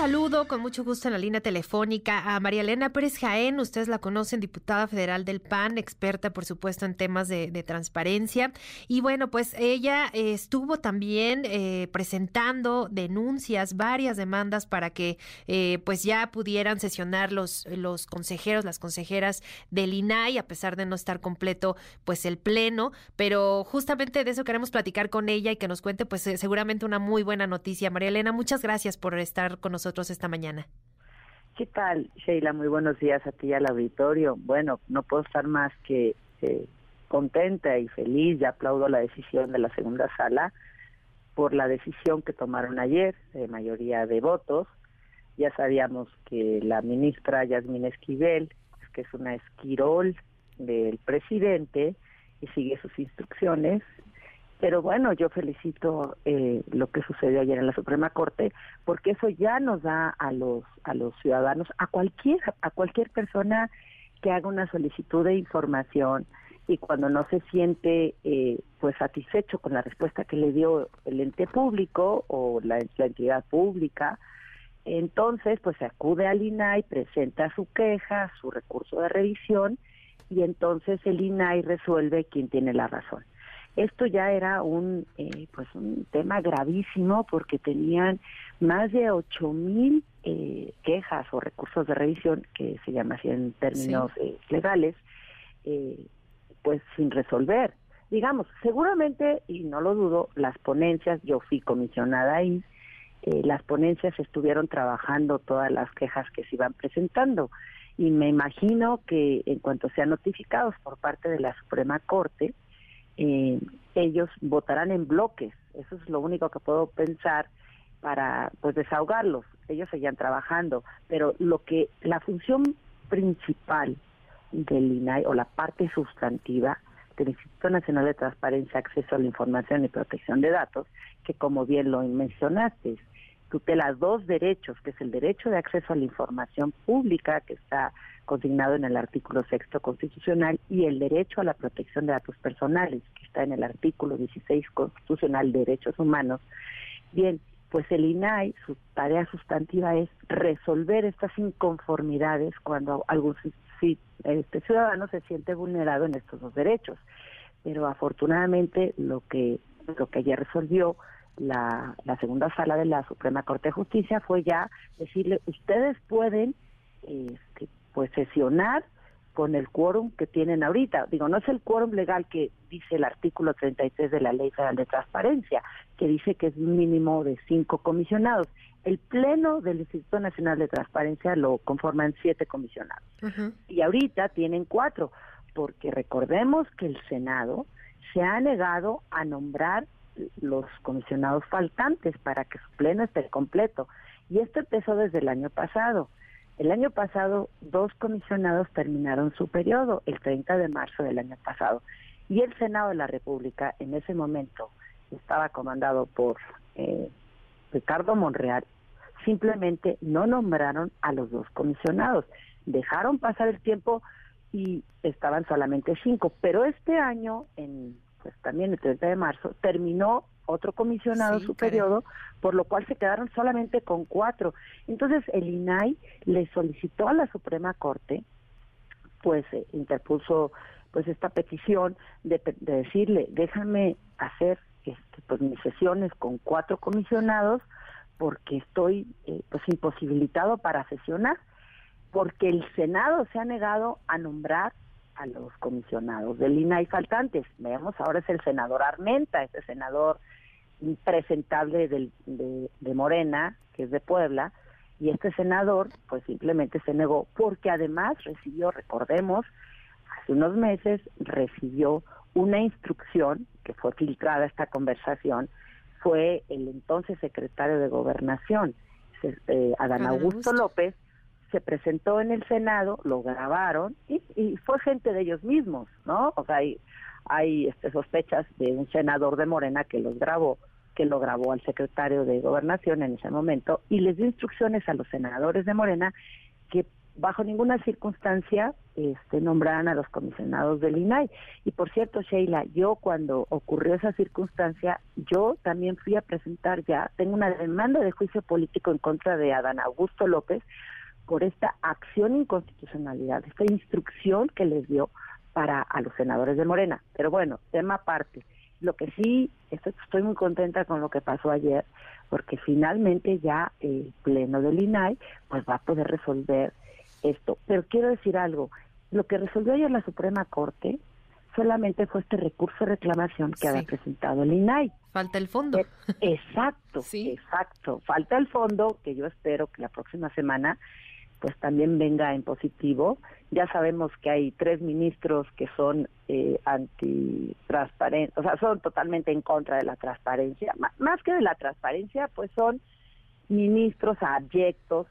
saludo con mucho gusto en la línea telefónica a María Elena Pérez Jaén. Ustedes la conocen, diputada federal del PAN, experta, por supuesto, en temas de, transparencia. Y bueno, pues ella eh, estuvo también eh, presentando denuncias, varias demandas para que eh, pues ya pudieran sesionar los, los consejeros, las consejeras del INAI, a pesar de no estar completo pues el pleno. Pero justamente de eso queremos platicar con ella y que nos cuente pues seguramente una muy buena noticia. María Elena, muchas gracias por estar con nosotros esta mañana. ¿Qué tal, Sheila? Muy buenos días a ti y al auditorio. Bueno, no puedo estar más que eh, contenta y feliz. Ya aplaudo la decisión de la segunda sala por la decisión que tomaron ayer, de mayoría de votos. Ya sabíamos que la ministra Yasmín Esquivel, que es una esquirol del presidente y sigue sus instrucciones, pero bueno, yo felicito eh, lo que sucedió ayer en la Suprema Corte, porque eso ya nos da a los a los ciudadanos, a cualquier a cualquier persona que haga una solicitud de información y cuando no se siente eh, pues satisfecho con la respuesta que le dio el ente público o la, la entidad pública, entonces pues se acude al INAI, presenta su queja, su recurso de revisión y entonces el INAI resuelve quién tiene la razón. Esto ya era un, eh, pues un tema gravísimo porque tenían más de ocho mil eh, quejas o recursos de revisión, que se llama así en términos eh, legales, pues sin resolver. Digamos, seguramente, y no lo dudo, las ponencias, yo fui comisionada ahí, las ponencias estuvieron trabajando todas las quejas que se iban presentando y me imagino que en cuanto sean notificados por parte de la Suprema Corte, eh, ellos votarán en bloques. Eso es lo único que puedo pensar para pues desahogarlos. Ellos seguían trabajando, pero lo que la función principal del INAI o la parte sustantiva del Instituto Nacional de Transparencia, Acceso a la Información y Protección de Datos, que como bien lo mencionaste, tutela dos derechos, que es el derecho de acceso a la información pública, que está consignado en el artículo sexto constitucional, y el derecho a la protección de datos personales, que está en el artículo 16 constitucional de derechos humanos. Bien, pues el INAI, su tarea sustantiva es resolver estas inconformidades cuando algún este ciudadano se siente vulnerado en estos dos derechos. Pero afortunadamente lo que lo que ayer resolvió la, la segunda sala de la Suprema Corte de Justicia fue ya decirle ustedes pueden este, pues sesionar con el quórum que tienen ahorita. Digo, no es el quórum legal que dice el artículo 33 de la Ley Federal de Transparencia, que dice que es un mínimo de cinco comisionados. El Pleno del Instituto Nacional de Transparencia lo conforman siete comisionados. Y ahorita tienen cuatro, porque recordemos que el Senado se ha negado a nombrar los comisionados faltantes para que su pleno esté completo. Y esto empezó desde el año pasado. El año pasado, dos comisionados terminaron su periodo, el 30 de marzo del año pasado. Y el Senado de la República, en ese momento, estaba comandado por eh, Ricardo Monreal, simplemente no nombraron a los dos comisionados. Dejaron pasar el tiempo y estaban solamente cinco. Pero este año, en pues también el 30 de marzo, terminó otro comisionado su periodo, por lo cual se quedaron solamente con cuatro. Entonces el INAI le solicitó a la Suprema Corte, pues eh, interpuso pues esta petición de, decirle, déjame hacer este, pues mis sesiones con cuatro comisionados porque estoy eh, pues imposibilitado para sesionar, porque el Senado se ha negado a nombrar a los comisionados del INAI faltantes. Veamos, ahora es el senador Armenta, este senador impresentable del, de, Morena, que es de Puebla, y este senador pues simplemente se negó porque además recibió, recordemos, hace unos meses recibió una instrucción que fue filtrada esta conversación, fue el entonces secretario de Gobernación, eh, Adán Augusto López, se presentó en el Senado, lo grabaron y, fue gente de ellos mismos, ¿no? O sea, hay, hay este, sospechas de un senador de Morena que los grabó, que lo grabó al secretario de Gobernación en ese momento y les dio instrucciones a los senadores de Morena que bajo ninguna circunstancia este, nombraran a los comisionados del INAI. Y por cierto, Sheila, yo cuando ocurrió esa circunstancia, yo también fui a presentar ya, tengo una demanda de juicio político en contra de Adán Augusto López por esta acción inconstitucionalidad, esta instrucción que les dio para a los senadores de Morena. Pero bueno, tema aparte. Lo que sí, estoy, estoy muy contenta con lo que pasó ayer, porque finalmente ya el Pleno del INAI pues va a poder resolver esto. Pero quiero decir algo, lo que resolvió ayer la Suprema Corte solamente fue este recurso de reclamación que había presentado el INAI. Falta el fondo. Eh, exacto, sí. exacto. Falta el fondo, que yo espero que la próxima semana pues también venga en positivo. Ya sabemos que hay tres ministros que son eh, antitransparentes, o sea, son totalmente en contra de la transparencia. más que de la transparencia, pues son ministros abyectos,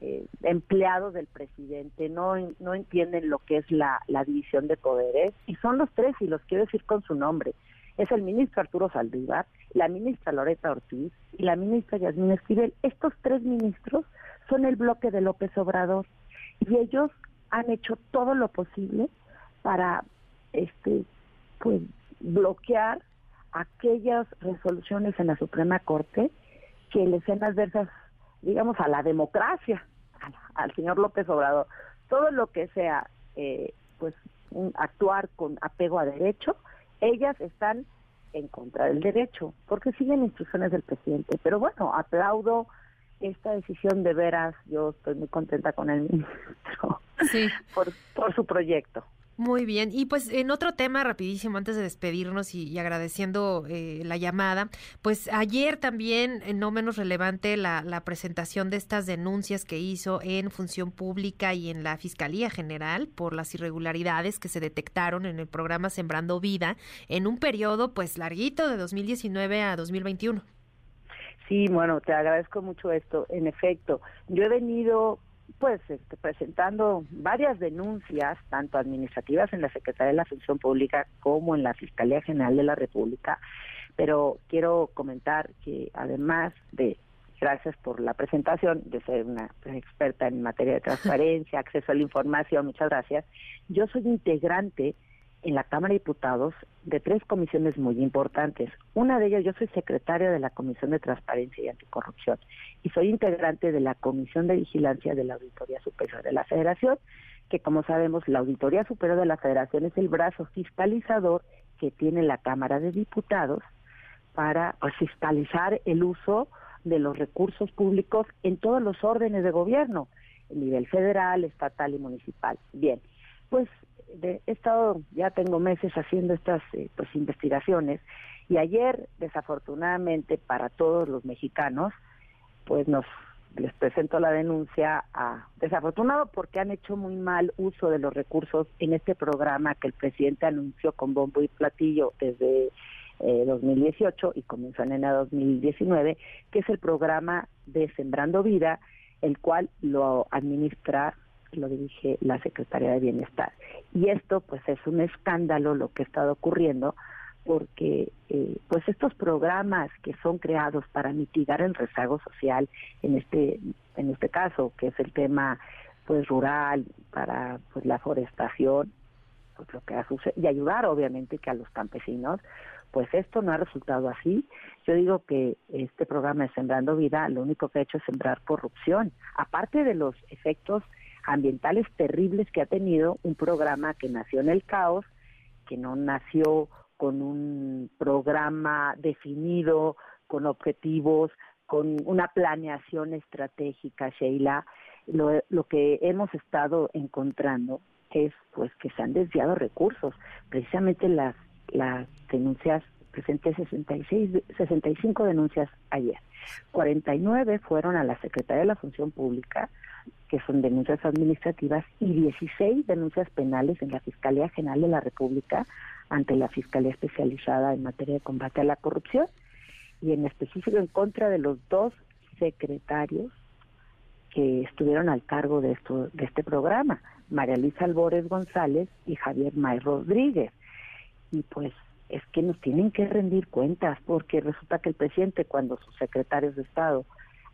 eh, empleados del presidente, no, no entienden lo que es la, la división de poderes, y son los tres, y los quiero decir con su nombre. Es el ministro Arturo Saldívar, la ministra Loreta Ortiz y la ministra Yasmín Esquivel. Estos tres ministros son el bloque de López Obrador. Y ellos han hecho todo lo posible para este pues bloquear aquellas resoluciones en la Suprema Corte que le sean adversas digamos a la democracia al, señor López Obrador. Todo lo que sea eh, pues un, actuar con apego a derecho ellas están en contra del derecho porque siguen instrucciones del presidente. Pero bueno aplaudo esta decisión de veras, yo estoy muy contenta con el ministro por, por su proyecto. Muy bien, y pues en otro tema rapidísimo antes de despedirnos y, agradeciendo eh, la llamada, pues ayer también, eh, no menos relevante, la, la, presentación de estas denuncias que hizo en Función Pública y en la Fiscalía General por las irregularidades que se detectaron en el programa Sembrando Vida en un periodo pues larguito de 2019 a 2021. Sí, bueno, te agradezco mucho esto. En efecto, yo he venido pues este, presentando varias denuncias, tanto administrativas en la Secretaría de la Función Pública como en la Fiscalía General de la República, pero quiero comentar que además de, gracias por la presentación, de ser una experta en materia de transparencia, acceso a la información, muchas gracias, yo soy integrante en la Cámara de Diputados de tres comisiones muy importantes. Una de ellas, yo soy secretaria de la Comisión de Transparencia y Anticorrupción y soy integrante de la Comisión de Vigilancia de la Auditoría Superior de la Federación, que como sabemos, la Auditoría Superior de la Federación es el brazo fiscalizador que tiene la Cámara de Diputados para pues, fiscalizar el uso de los recursos públicos en todos los órdenes de gobierno, a nivel federal, estatal y municipal. Bien, pues he estado, ya tengo meses haciendo estas eh, pues investigaciones y ayer, desafortunadamente para todos los mexicanos, pues nos les presento la denuncia a desafortunado porque han hecho muy mal uso de los recursos en este programa que el presidente anunció con bombo y platillo desde 2018 eh, y comenzó en enero de 2019, que es el programa de Sembrando Vida, el cual lo administra lo dirige la Secretaría de Bienestar. Y esto pues es un escándalo lo que ha estado ocurriendo porque eh, pues estos programas que son creados para mitigar el rezago social en este en este caso que es el tema pues rural para pues la forestación pues lo que ha y ayudar obviamente que a los campesinos pues esto no ha resultado así. Yo digo que este programa de Sembrando Vida lo único que ha hecho es sembrar corrupción, aparte de los efectos ambientales terribles que ha tenido un programa que nació en el caos, que no nació con un programa definido, con objetivos, con una planeación estratégica, Sheila. Lo, lo que hemos estado encontrando es pues que se han desviado recursos. Precisamente las, las denuncias, presenté 66, 65 denuncias ayer. 49 fueron a la Secretaría de la Función Pública, que son denuncias administrativas, y 16 denuncias penales en la Fiscalía General de la República ante la Fiscalía Especializada en materia de combate a la corrupción, y en específico en contra de los dos secretarios que estuvieron al cargo de esto de este programa, María Luisa Albores González y Javier May Rodríguez. Y pues es que nos tienen que rendir cuentas, porque resulta que el presidente, cuando sus secretarios de Estado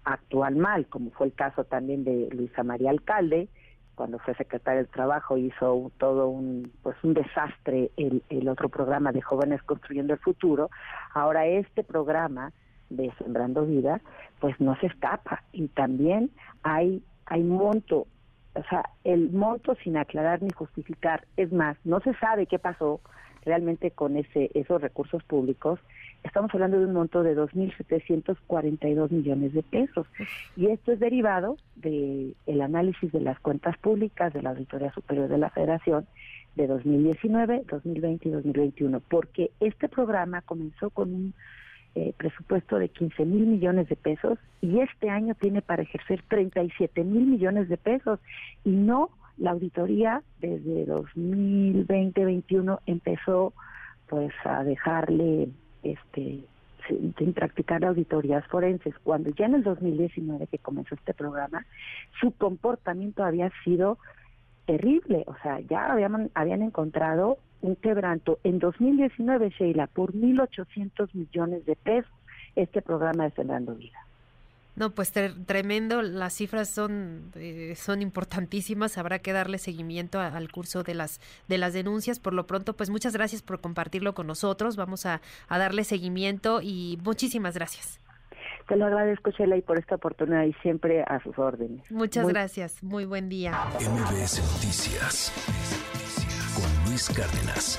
actúan mal, como fue el caso también de Luisa María Alcalde, cuando fue secretario del Trabajo hizo todo un pues un desastre el, el otro programa de jóvenes construyendo el futuro. Ahora este programa de Sembrando Vida, pues no se escapa y también hay hay monto, o sea, el monto sin aclarar ni justificar, es más, no se sabe qué pasó realmente con ese esos recursos públicos. Estamos hablando de un monto de 2.742 millones de pesos y esto es derivado de el análisis de las cuentas públicas de la Auditoría Superior de la Federación de 2019, 2020 y 2021, porque este programa comenzó con un eh, presupuesto de 15 mil millones de pesos y este año tiene para ejercer 37 mil millones de pesos y no la auditoría desde 2020-21 empezó pues a dejarle este sin practicar auditorías forenses. Cuando ya en el 2019 que comenzó este programa, su comportamiento había sido terrible, o sea, ya habían, encontrado un quebranto en 2019, Sheila, por 1.800 millones de pesos, este programa de Sembrando Vida. No, pues tremendo, las cifras son eh, son importantísimas, habrá que darle seguimiento al curso de las de las denuncias. Por lo pronto, pues muchas gracias por compartirlo con nosotros, vamos a, a darle seguimiento y muchísimas gracias. Te lo agradezco, Sheila, y por esta oportunidad y siempre a sus órdenes. Muchas gracias, muy buen día. MBS Noticias con Luis Cárdenas.